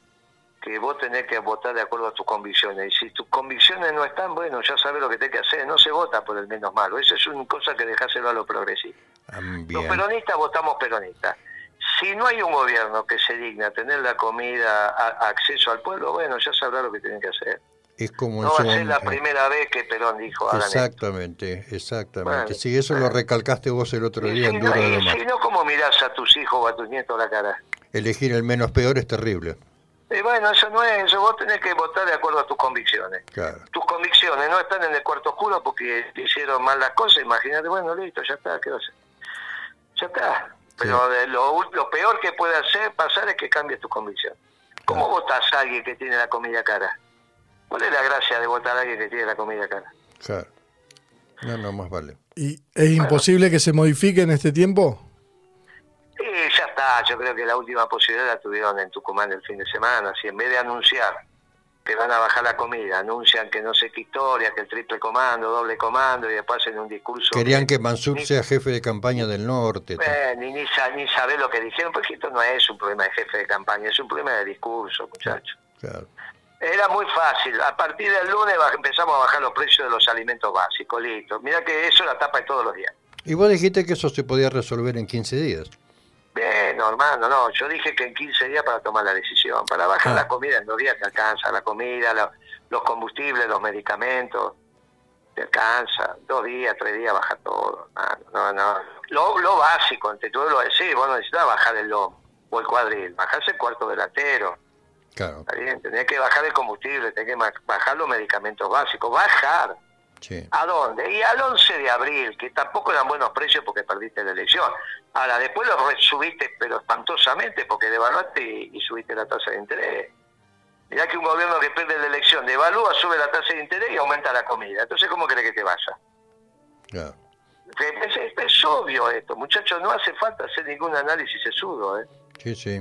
Speaker 3: que vos tenés que votar de acuerdo a tus convicciones. Y si tus convicciones no están, bueno, ya sabes lo que tenés que hacer. No se vota por el menos malo. Esa es una cosa que dejáselo a los progresistas. Ah, los peronistas votamos peronistas. Si no hay un gobierno que se digna a tener la comida, a, acceso al pueblo, bueno, ya sabrá lo que tienen que hacer.
Speaker 1: Es como
Speaker 3: no va a ser la primera vez que Perón dijo
Speaker 1: Exactamente, exactamente. si eso lo recalcaste vos el otro día en Duro de
Speaker 3: Si no, ¿cómo mirás a tus hijos o a tus nietos la cara?
Speaker 1: Elegir el menos peor es terrible.
Speaker 3: Y bueno, eso no es eso. Vos tenés que votar de acuerdo a tus convicciones. Tus convicciones no están en el cuarto oscuro porque te hicieron mal las cosas. Imagínate, bueno, listo, ya está, ¿qué va a hacer? Ya está. Pero lo, lo, peor que puede hacer pasar es que cambies tu convicción. ¿Cómo votas a alguien que tiene la comida cara? ¿Cuál es la gracia de votar a alguien que tiene la comida cara?
Speaker 1: Claro. No, no, más vale.
Speaker 2: ¿Y es imposible que se modifique en este tiempo?
Speaker 3: Está. Yo creo que la última posibilidad la tuvieron en Tucumán el fin de semana. Si en vez de anunciar que van a bajar la comida, anuncian que no sé qué historia, que el triple comando, doble comando, y después hacen un discurso...
Speaker 1: Querían que, Mansur sea jefe de campaña del norte.
Speaker 3: Eh, ni, ni, ni saber lo que dijeron, porque esto no es un problema de jefe de campaña, es un problema de discurso, muchachos. Claro. Era muy fácil. A partir del lunes empezamos a bajar los precios de los alimentos básicos, listo. Mira que eso la tapa de todos los días.
Speaker 1: Y vos dijiste que eso se podía resolver en 15 días.
Speaker 3: Bien, hermano, no, yo dije que en 15 días para tomar la decisión, para bajar ah. la comida en dos días te alcanza, la comida, los combustibles, los medicamentos, te alcanza, dos días, tres días baja todo, no, no, Lo, lo básico, ante todo lo decir, vos no necesitas bajar el lomo o el cuadril, bajarse el cuarto delantero. Claro. Está bien, tenés que bajar el combustible, tenés que bajar los medicamentos básicos, bajar. ¿A dónde? Y al 11 de abril, que tampoco eran buenos precios porque perdiste la elección. Ahora, después lo subiste, pero espantosamente, porque devaluaste y, subiste la tasa de interés. Mirá que un gobierno que pierde la elección devalúa, sube la tasa de interés y aumenta la comida. Entonces, ¿cómo crees que te vaya? Es, obvio esto, muchachos, no hace falta hacer ningún análisis sesudo, ¿eh?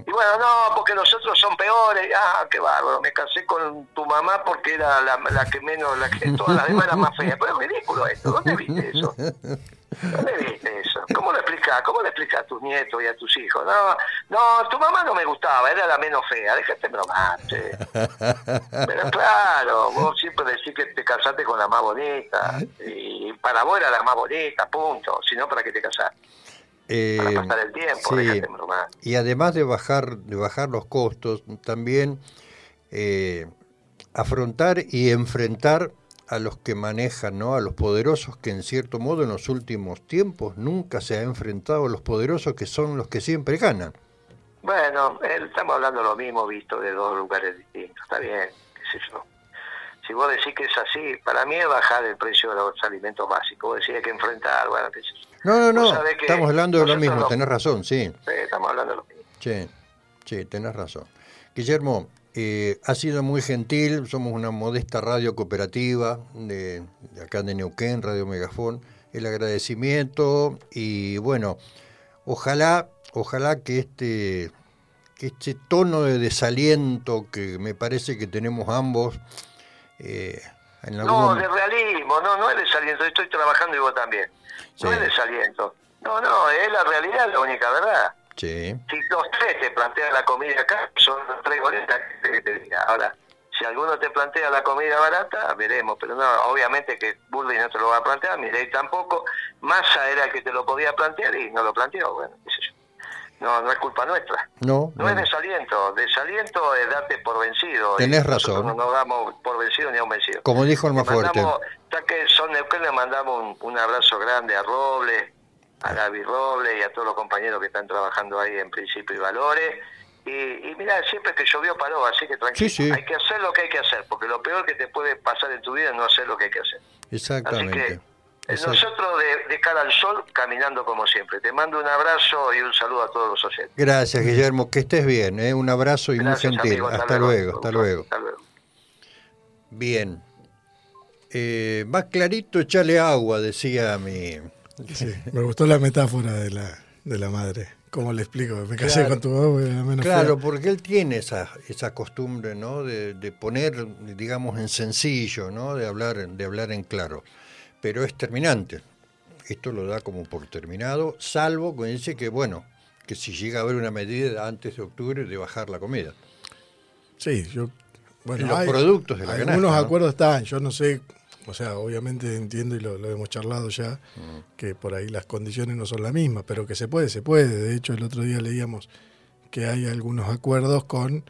Speaker 3: Y bueno, no, porque los otros son peores. Ah, qué bárbaro, me casé con tu mamá porque era la, la que menos, la que todas las demás eran más feas. Pero es ridículo esto, ¿dónde viste eso? ¿Dónde viste eso? ¿Cómo lo explicás? ¿Cómo lo explicás a tus nietos y a tus hijos? No, no, tu mamá no me gustaba, era la menos fea, déjate bromar, Pero claro, vos siempre decís que te casaste con la más bonita, y para vos era la más bonita, punto, si no, ¿para qué te casaste? Eh, para pasar el tiempo, sí. bromar.
Speaker 1: Y además de bajar, de bajar los costos, también eh, afrontar y enfrentar a los que manejan, ¿no? a los poderosos que en cierto modo en los últimos tiempos nunca se ha enfrentado a los poderosos que son los que siempre ganan.
Speaker 3: Bueno, estamos hablando lo mismo, visto de dos lugares distintos. Está bien, qué sé yo. Si vos decís que es así, para mí es bajar el precio de los alimentos básicos. Vos decís que enfrentar, bueno, qué sé yo.
Speaker 1: No, no, no, estamos hablando de lo mismo, tenés razón, sí.
Speaker 3: Sí, estamos hablando de lo mismo.
Speaker 1: Sí, sí, tenés razón. Guillermo, eh, ha sido muy gentil, somos una modesta radio cooperativa de, acá de Neuquén, Radio Megafón. El agradecimiento y bueno, ojalá, ojalá que este, que este tono de desaliento que me parece que tenemos ambos
Speaker 3: eh, en No, de realismo, no, no es desaliento, estoy trabajando y vos también. No es desaliento. No, no, es la realidad la única verdad.
Speaker 1: Si
Speaker 3: los tres te plantean la comida acá, son los tres boletas que te diga. Ahora, si alguno te plantea la comida barata, veremos, pero no, obviamente que Burley no te lo va a plantear, Mirei tampoco. Massa era el que te lo podía plantear y no lo planteó, bueno, qué sé yo. No, no es culpa nuestra.
Speaker 1: No.
Speaker 3: No, es desaliento. Desaliento es darte por vencido.
Speaker 1: Tenés razón.
Speaker 3: No nos damos por vencido ni a un vencido.
Speaker 1: Como dijo el más fuerte.
Speaker 3: Ya que son Neuquén, le mandamos un, un abrazo grande a Robles, a Gaby Robles y a todos los compañeros que están trabajando ahí en Principio y Valores. Y, y mira, siempre que llovió paró, así que tranquilo. Hay que hacer lo que hay que hacer, porque lo peor que te puede pasar en tu vida es no hacer lo que hay que hacer.
Speaker 1: Exactamente. Así que
Speaker 3: nosotros de, cara al sol, caminando como siempre. Te mando un abrazo y un saludo a todos los oyentes.
Speaker 1: Gracias, Guillermo. Que estés bien. ¿eh? Un abrazo y muy gentil. hasta, luego, hasta luego. Hasta luego. Bien. Eh, más clarito, echale agua, decía mi,
Speaker 2: me gustó la metáfora de la, de la madre. ¿Cómo le explico? Me casé con tu
Speaker 1: mamá. Claro, porque él tiene esa, esa costumbre, ¿no? De, poner, digamos, en sencillo, ¿no? De hablar, de hablar en claro. Pero es terminante. Esto lo da como por terminado, salvo que dice que, bueno, que si llega a haber una medida antes de octubre de bajar la comida.
Speaker 2: Sí, yo.
Speaker 1: Bueno, los productos de la
Speaker 2: Algunos acuerdos están, yo no sé o sea, obviamente entiendo y lo, hemos charlado ya, mm. que por ahí las condiciones no son las mismas, pero que se puede, se puede. De hecho, el otro día leíamos que hay algunos acuerdos con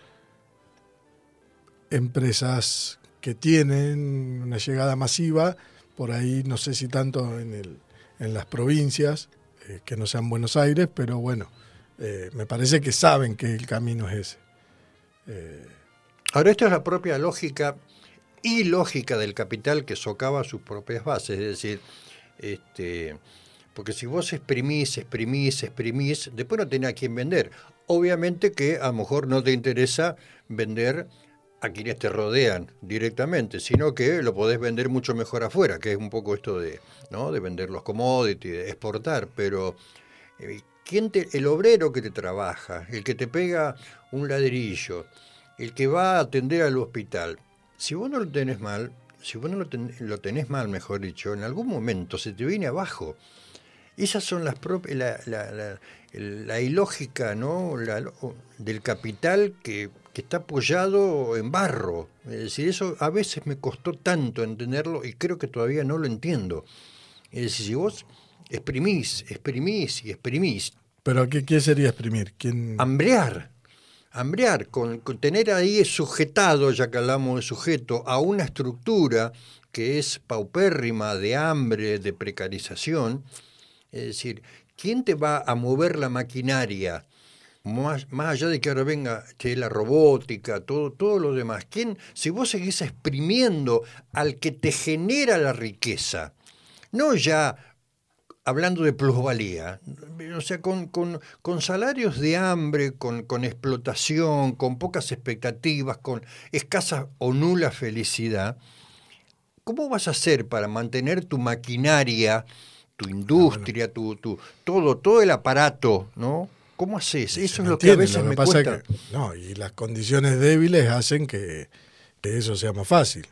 Speaker 2: empresas que tienen una llegada masiva, por ahí no sé si tanto en, el, en las provincias, eh, que no sean Buenos Aires, pero bueno, eh, me parece que saben que el camino es ese.
Speaker 1: Eh, Ahora, esto es la propia lógica y lógica del capital que socava sus propias bases. Es decir, este, porque si vos exprimís, exprimís, exprimís, después no tenés a quién vender. Obviamente que a lo mejor no te interesa vender a quienes te rodean directamente, sino que lo podés vender mucho mejor afuera, que es un poco esto de, ¿no? de vender los commodities, de exportar, pero eh, ¿quién te, el obrero que te trabaja, el que te pega un ladrillo, el que va a atender al hospital, si vos no lo tenés mal, si vos no lo, tenés mal, mejor dicho, en algún momento se te viene abajo. Esas son las propias, la, ilógica ¿no? del capital que, está apoyado en barro. Es decir, eso a veces me costó tanto entenderlo y creo que todavía no lo entiendo. Es decir, si vos exprimís, exprimís y exprimís.
Speaker 2: ¿Pero qué, qué sería exprimir? ¿Quién...
Speaker 1: Hambrear hambrear, con, tener ahí sujetado, ya que hablamos de sujeto, a una estructura que es paupérrima de hambre, de precarización, es decir, ¿quién te va a mover la maquinaria? Más, más, allá de que ahora venga la robótica, todo, todo lo demás, ¿quién, si vos seguís exprimiendo al que te genera la riqueza, no ya hablando de plusvalía, o sea, con, salarios de hambre, con, explotación, con pocas expectativas, con escasa o nula felicidad, ¿cómo vas a hacer para mantener tu maquinaria, tu industria, tu, tu, todo, todo el aparato, ¿no? ¿Cómo haces? Eso es lo que a veces me cuesta.
Speaker 2: no, y las condiciones débiles hacen que, que eso sea más fácil.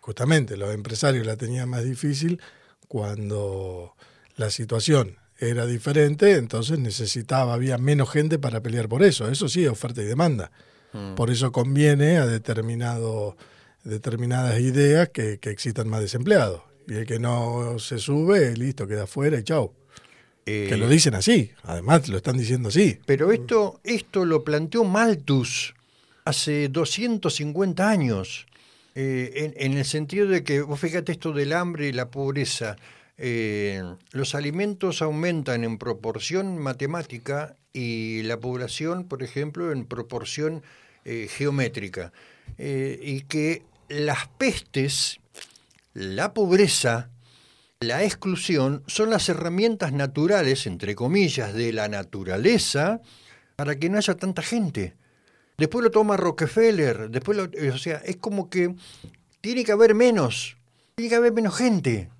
Speaker 2: Justamente, los empresarios la tenían más difícil cuando la situación era diferente, entonces necesitaba, había menos gente para pelear por eso. Eso sí, oferta y demanda. Mm. Por eso conviene a determinado, determinadas ideas que, existan más desempleados. Y el que no se sube, listo, queda fuera y chao. Que lo eh, dicen así, además lo están diciendo así.
Speaker 1: Pero esto, esto lo planteó Malthus hace 250 años, eh, en, en, el sentido de que, vos fíjate esto del hambre y la pobreza, eh, los alimentos aumentan en proporción matemática y la población, por ejemplo, en proporción eh, geométrica. Eh, y que las pestes, la pobreza, la exclusión son las herramientas naturales, entre comillas, de la naturaleza para que no haya tanta gente. Después lo toma Rockefeller, después lo, o sea, es como que tiene que haber menos, tiene que haber menos gente.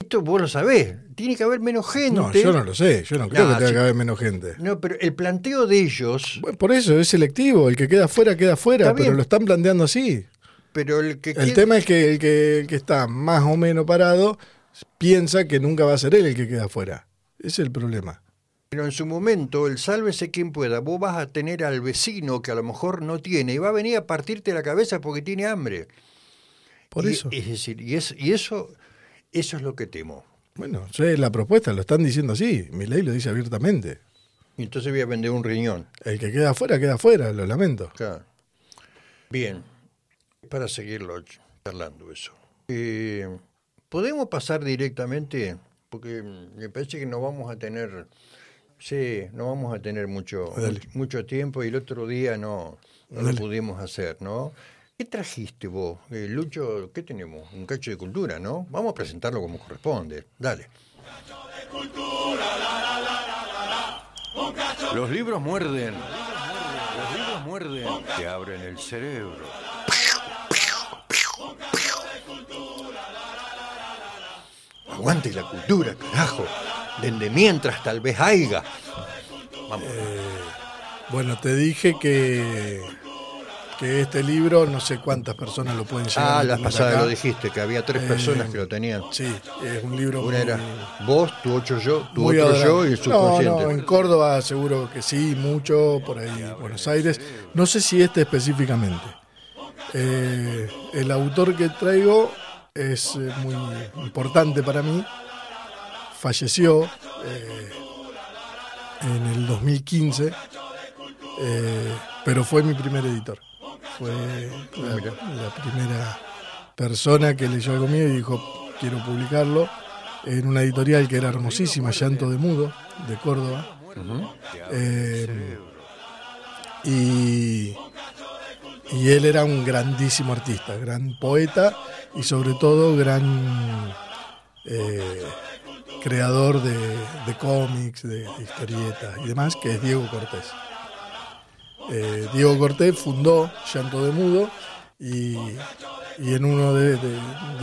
Speaker 1: Esto vos lo sabés, tiene que haber menos gente.
Speaker 2: No, yo no lo sé, yo no creo que tenga que haber menos gente.
Speaker 1: No, pero el planteo de ellos...
Speaker 2: por eso es selectivo, el que queda fuera queda fuera, pero lo están planteando así.
Speaker 1: Pero el que...
Speaker 2: El tema es que el, que el que está más o menos parado piensa que nunca va a ser él el que queda fuera. Ese es el problema.
Speaker 1: Pero en su momento, el sálvese quien pueda, vos vas a tener al vecino que a lo mejor no tiene y va a venir a partirte la cabeza porque tiene hambre.
Speaker 2: Por eso.
Speaker 1: Es decir, y, es, y eso, eso es lo que temo.
Speaker 2: Bueno, es la propuesta, lo están diciendo así. Mi ley lo dice abiertamente.
Speaker 1: Y entonces voy a vender un riñón.
Speaker 2: El que queda afuera, queda afuera, lo lamento.
Speaker 1: Claro. Bien, para seguirlo charlando eso. Eh, ¿Podemos pasar directamente? Porque me parece que no vamos a tener Sí, no vamos a tener mucho, mucho tiempo y el otro día no, lo pudimos hacer, ¿no? ¿Qué trajiste vos? Eh, Lucho, ¿qué tenemos? Un cacho de cultura, ¿no? Vamos a presentarlo como corresponde. Dale. Los libros muerden. Los libros muerden. Te abren el cerebro. Aguante la cultura, carajo. Desde mientras tal vez haya.
Speaker 2: Eh, bueno, te dije que, que este libro, no sé cuántas personas lo pueden llegar
Speaker 1: Ah, la pasada lo dijiste, que había tres personas que lo tenían.
Speaker 2: Sí, es un libro
Speaker 1: Una era vos, tu ocho yo, tu otro yo y el subconsciente.
Speaker 2: No, en Córdoba seguro que sí, mucho, por ahí en Buenos Aires. No sé si este específicamente. Eh, el autor que traigo es eh, muy importante para mí falleció eh, en el 2015, eh, pero fue mi primer editor. Fue la, primera persona que leyó algo mío y dijo, quiero publicarlo, en una editorial que era hermosísima, Llanto de Mudo, de Córdoba. Eh, y, y él era un grandísimo artista, gran poeta y sobre todo gran creador de, cómics, de, historietas y demás, que es Diego Cortés. Eh, Diego Cortés fundó Llanto de Mudo y, en uno de,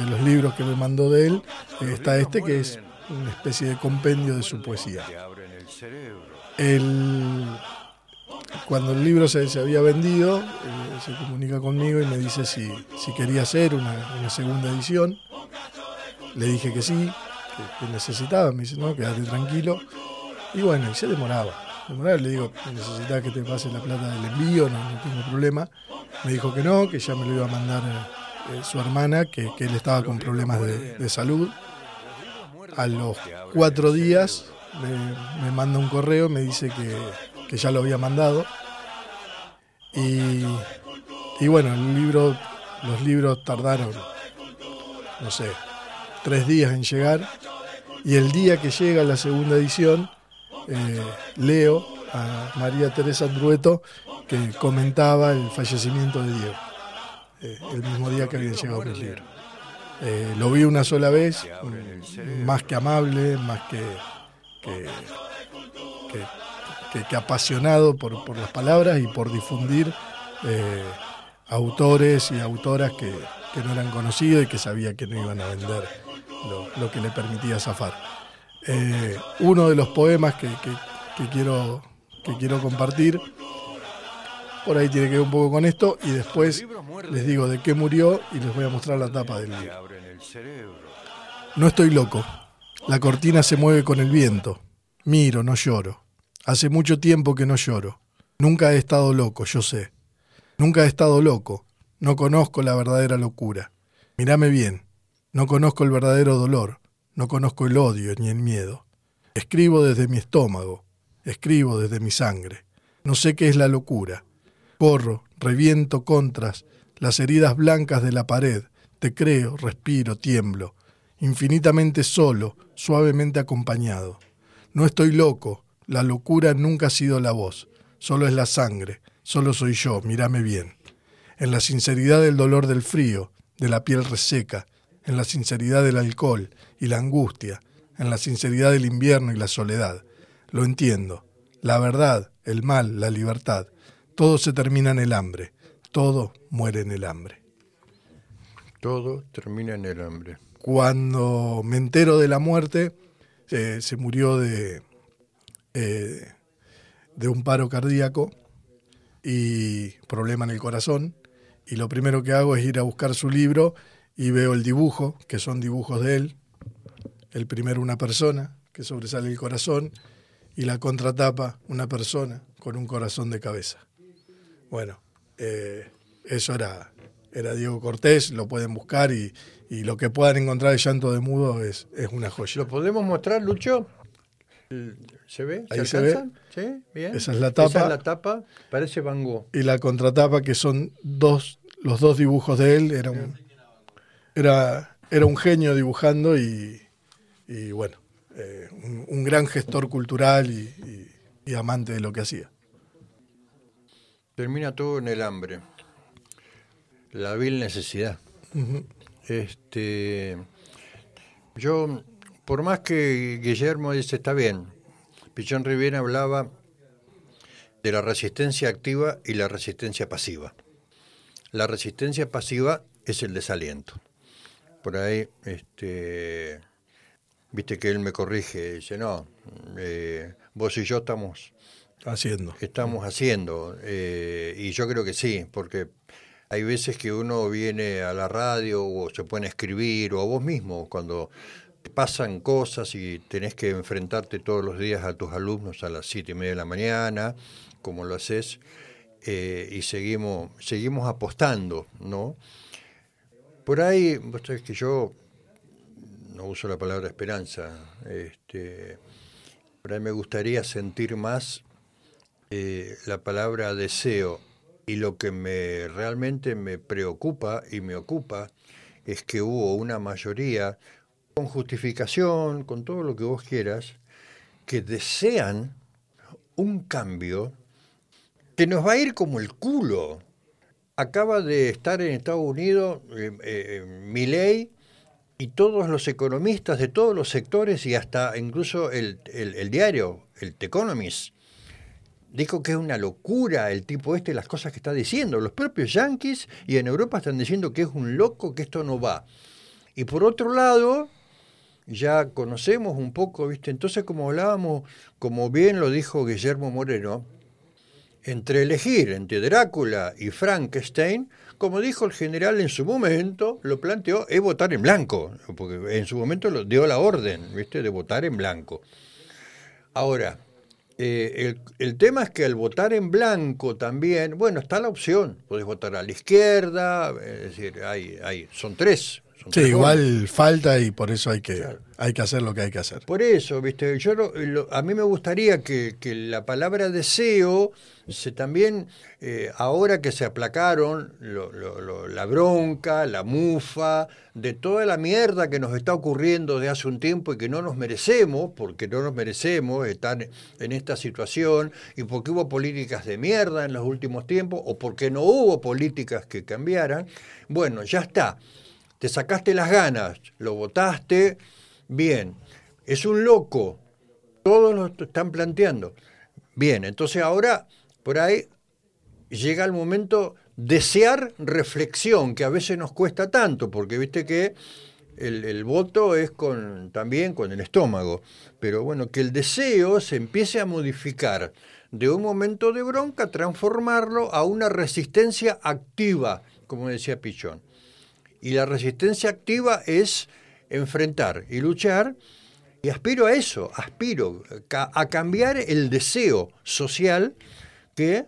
Speaker 2: los libros que me mandó de él está este que es una especie de compendio de su poesía. Cuando el libro se, había vendido, eh, se comunica conmigo y me dice si, quería hacer una segunda edición. Le dije que sí, que, necesitaba. Me dice, no, quédate tranquilo. Y bueno, y se demoraba. Demoraba, le digo, necesitas que te pase la plata del envío, no, tengo problema. Me dijo que no, que ya me lo iba a mandar eh, su hermana, que, él estaba con problemas de, salud. A los cuatro días me, manda un correo, me dice que, que ya lo había mandado. Y, y bueno, el libro, los libros tardaron, no sé, tres días en llegar y el día que llega la segunda edición eh, leo a María Teresa Andrueto que comentaba el fallecimiento de Diego, eh, el mismo día que había llegado el libro. Eh, lo vi una sola vez, más que amable, más que, apasionado por, por, las palabras y por difundir autores y autoras que, que no eran conocidos y que sabía que no iban a vender lo, que le permitía zafar. Eh, uno de los poemas que, quiero, que quiero compartir, por ahí tiene que ver un poco con esto, y después les digo de qué murió y les voy a mostrar la tapa del libro. No estoy loco. La cortina se mueve con el viento. Miro, no lloro. Hace mucho tiempo que no lloro. Nunca he estado loco, yo sé. Nunca he estado loco. No conozco la verdadera locura. Mírame bien. No conozco el verdadero dolor, no conozco el odio ni el miedo. Escribo desde mi estómago, escribo desde mi sangre. No sé qué es la locura. Corro, reviento contras, las heridas blancas de la pared, te creo, respiro, tiemblo. infinitamente solo, suavemente acompañado. No estoy loco, la locura nunca ha sido la voz, solo es la sangre, solo soy yo, mírame bien. En la sinceridad del dolor del frío, de la piel reseca, en la sinceridad del alcohol y la angustia, en la sinceridad del invierno y la soledad. Lo entiendo. La verdad, el mal, la libertad, todo se termina en el hambre, todo muere en el hambre.
Speaker 1: Todo termina en el hambre.
Speaker 2: Cuando me entero de la muerte, eh, se murió de, eh, de un paro cardíaco y problema en el corazón. Y lo primero que hago es ir a buscar su libro y veo el dibujo, que son dibujos de él. El primero una persona, que sobresale el corazón, y la contratapa una persona con un corazón de cabeza. Bueno, eh, eso era, era Diego Cortés, lo pueden buscar y, lo que puedan encontrar de llanto de mudo es, es una joya.
Speaker 1: ¿Lo podemos mostrar, Lucho? ¿Se ve?
Speaker 2: Ahí se, ve.
Speaker 1: ¿Sí? Bien.
Speaker 2: Esa es la tapa. Esa
Speaker 1: es la tapa, parece Van Gogh.
Speaker 2: Y la contratapa, que son dos, los dos dibujos de él, era un, era, era un genio dibujando y, y bueno, eh, un, gran gestor cultural y, amante de lo que hacía.
Speaker 1: Termina todo en el hambre, la vil necesidad. Este, yo, por más que Guillermo dice está bien, Pichón Riviera hablaba de la resistencia activa y la resistencia pasiva. La resistencia pasiva es el desaliento. Por ahí, este, viste que él me corrige, dice, no, eh, vos y yo estamos
Speaker 2: haciendo.
Speaker 1: Estamos haciendo, eh, y yo creo que sí, porque hay veces que uno viene a la radio o se pone a escribir, o a vos mismo, cuando pasan cosas y tenés que enfrentarte todos los días a tus alumnos a las siete y media de la mañana, como lo haces, eh, y seguimos, seguimos apostando, ¿no? Por ahí, vos sabés que yo no uso la palabra esperanza, este, por ahí me gustaría sentir más eh, la palabra deseo y lo que me realmente me preocupa y me ocupa es que hubo una mayoría con justificación, con todo lo que vos quieras, que desean un cambio que nos va a ir como el culo. Acaba de estar en Estados Unidos eh, eh, mi ley y todos los economistas de todos los sectores y hasta incluso el, diario, el The Economist, dijo que es una locura el tipo este, las cosas que está diciendo. Los propios yanquis y en Europa están diciendo que es un loco, que esto no va. Y por otro lado, ya conocemos un poco, ¿viste? Entonces, como hablábamos, como bien lo dijo Guillermo Moreno, entre elegir entre Drácula y Frankenstein, como dijo el general en su momento, lo planteó, es votar en blanco, porque en su momento lo dio la orden, ¿viste?, de votar en blanco. Ahora, eh, el, tema es que al votar en blanco también, bueno, está la opción, podés votar a la izquierda, es decir, hay, hay, son tres.
Speaker 2: Sí, igual falta y por eso hay que, hay que hacer lo que hay que hacer.
Speaker 1: Por eso, viste, yo a mí me gustaría que, que la palabra deseo se también, eh, ahora que se aplacaron la bronca, la mufa, de toda la mierda que nos está ocurriendo de hace un tiempo y que no nos merecemos, porque no nos merecemos estar en esta situación, y porque hubo políticas de mierda en los últimos tiempos, o porque no hubo políticas que cambiaran, bueno, ya está. Te sacaste las ganas, lo votaste, bien. Es un loco, todos lo están planteando. Bien, entonces ahora por ahí llega el momento desear reflexión, que a veces nos cuesta tanto, porque viste que el, voto es con, también con el estómago, pero bueno, que el deseo se empiece a modificar de un momento de bronca, transformarlo a una resistencia activa, como decía Pichón. Y la resistencia activa es enfrentar y luchar, y aspiro a eso, aspiro a cambiar el deseo social que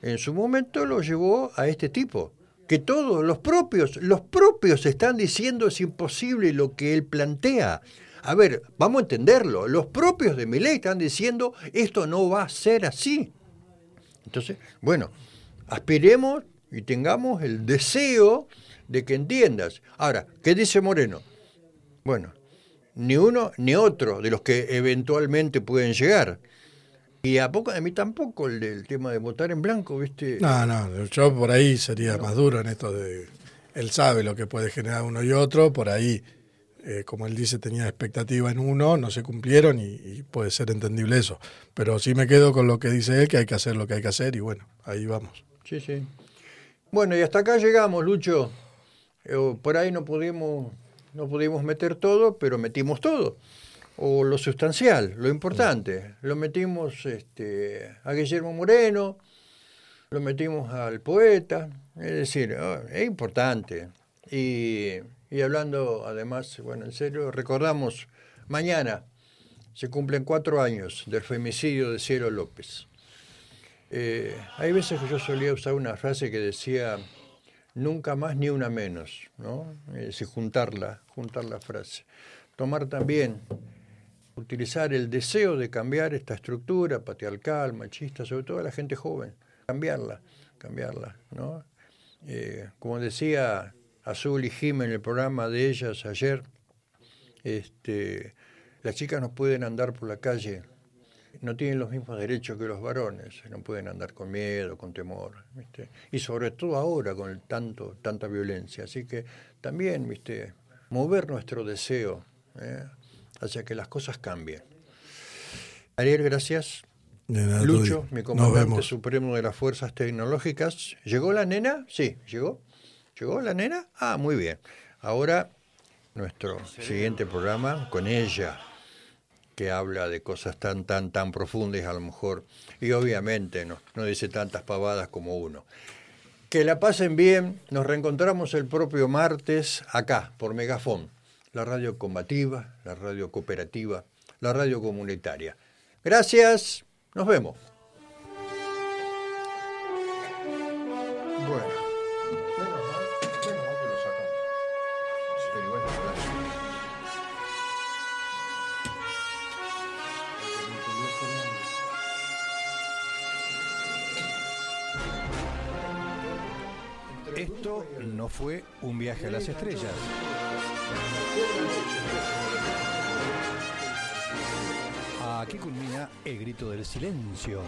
Speaker 1: en su momento lo llevó a este tipo. Que todos los propios, los propios están diciendo es imposible lo que él plantea. A ver, vamos a entenderlo. Los propios de ley están diciendo esto no va a ser así. Entonces, bueno, aspiremos y tengamos el deseo de que entiendas. Ahora, ¿qué dice Moreno? Bueno, ni uno ni otro de los que eventualmente pueden llegar. Y a poco a mí tampoco el, del tema de votar en blanco, ¿viste?
Speaker 2: No, no, yo por ahí sería más duro en esto de él sabe lo que puede generar uno y otro, por ahí eh, como él dice, tenía expectativa en uno, no se cumplieron y, puede ser entendible eso. Pero sí me quedo con lo que dice él, que hay que hacer lo que hay que hacer y bueno, ahí vamos.
Speaker 1: Sí, sí. Bueno, y hasta acá llegamos, Lucho. Eh, por ahí no pudimos, no pudimos meter todo, pero metimos todo. O lo sustancial, lo importante. Lo metimos este, a Guillermo Moreno, lo metimos al poeta. Es decir, oh, es importante. Y y hablando, además, bueno, en serio, recordamos, mañana se cumplen cuatro años del femicidio de Cielo López. Eh, hay veces que yo solía usar una frase que decía, nunca más ni una menos, ¿no? Es juntarla, juntar la frase. Tomar también, utilizar el deseo de cambiar esta estructura patriarcal, machista, sobre todo a la gente joven, cambiarla, cambiarla, ¿no? Eh, como decía Azul y Jim en el programa de ellas ayer, este, las chicas no pueden andar por la calle, no tienen los mismos derechos que los varones, no pueden andar con miedo, con temor, y sobre todo ahora con el tanto, tanta violencia. Así que también, ¿viste? mover nuestro deseo ¿eh? hacia que las cosas cambien. Ariel, gracias. Lucho, mi comandante supremo de las fuerzas tecnológicas. ¿Llegó la nena? Sí, llegó. ¿Llegó la nena? Ah, muy bien. Ahora nuestro siguiente programa con ella, que habla de cosas tan, tan, tan profundas a lo mejor, y obviamente no, no dice tantas pavadas como uno. Que la pasen bien, nos reencontramos el propio martes acá, por Megafón, la radio combativa, la radio cooperativa, la radio comunitaria. Gracias, nos vemos. Bueno.
Speaker 4: No fue un viaje a las estrellas. Aquí culmina el grito del silencio.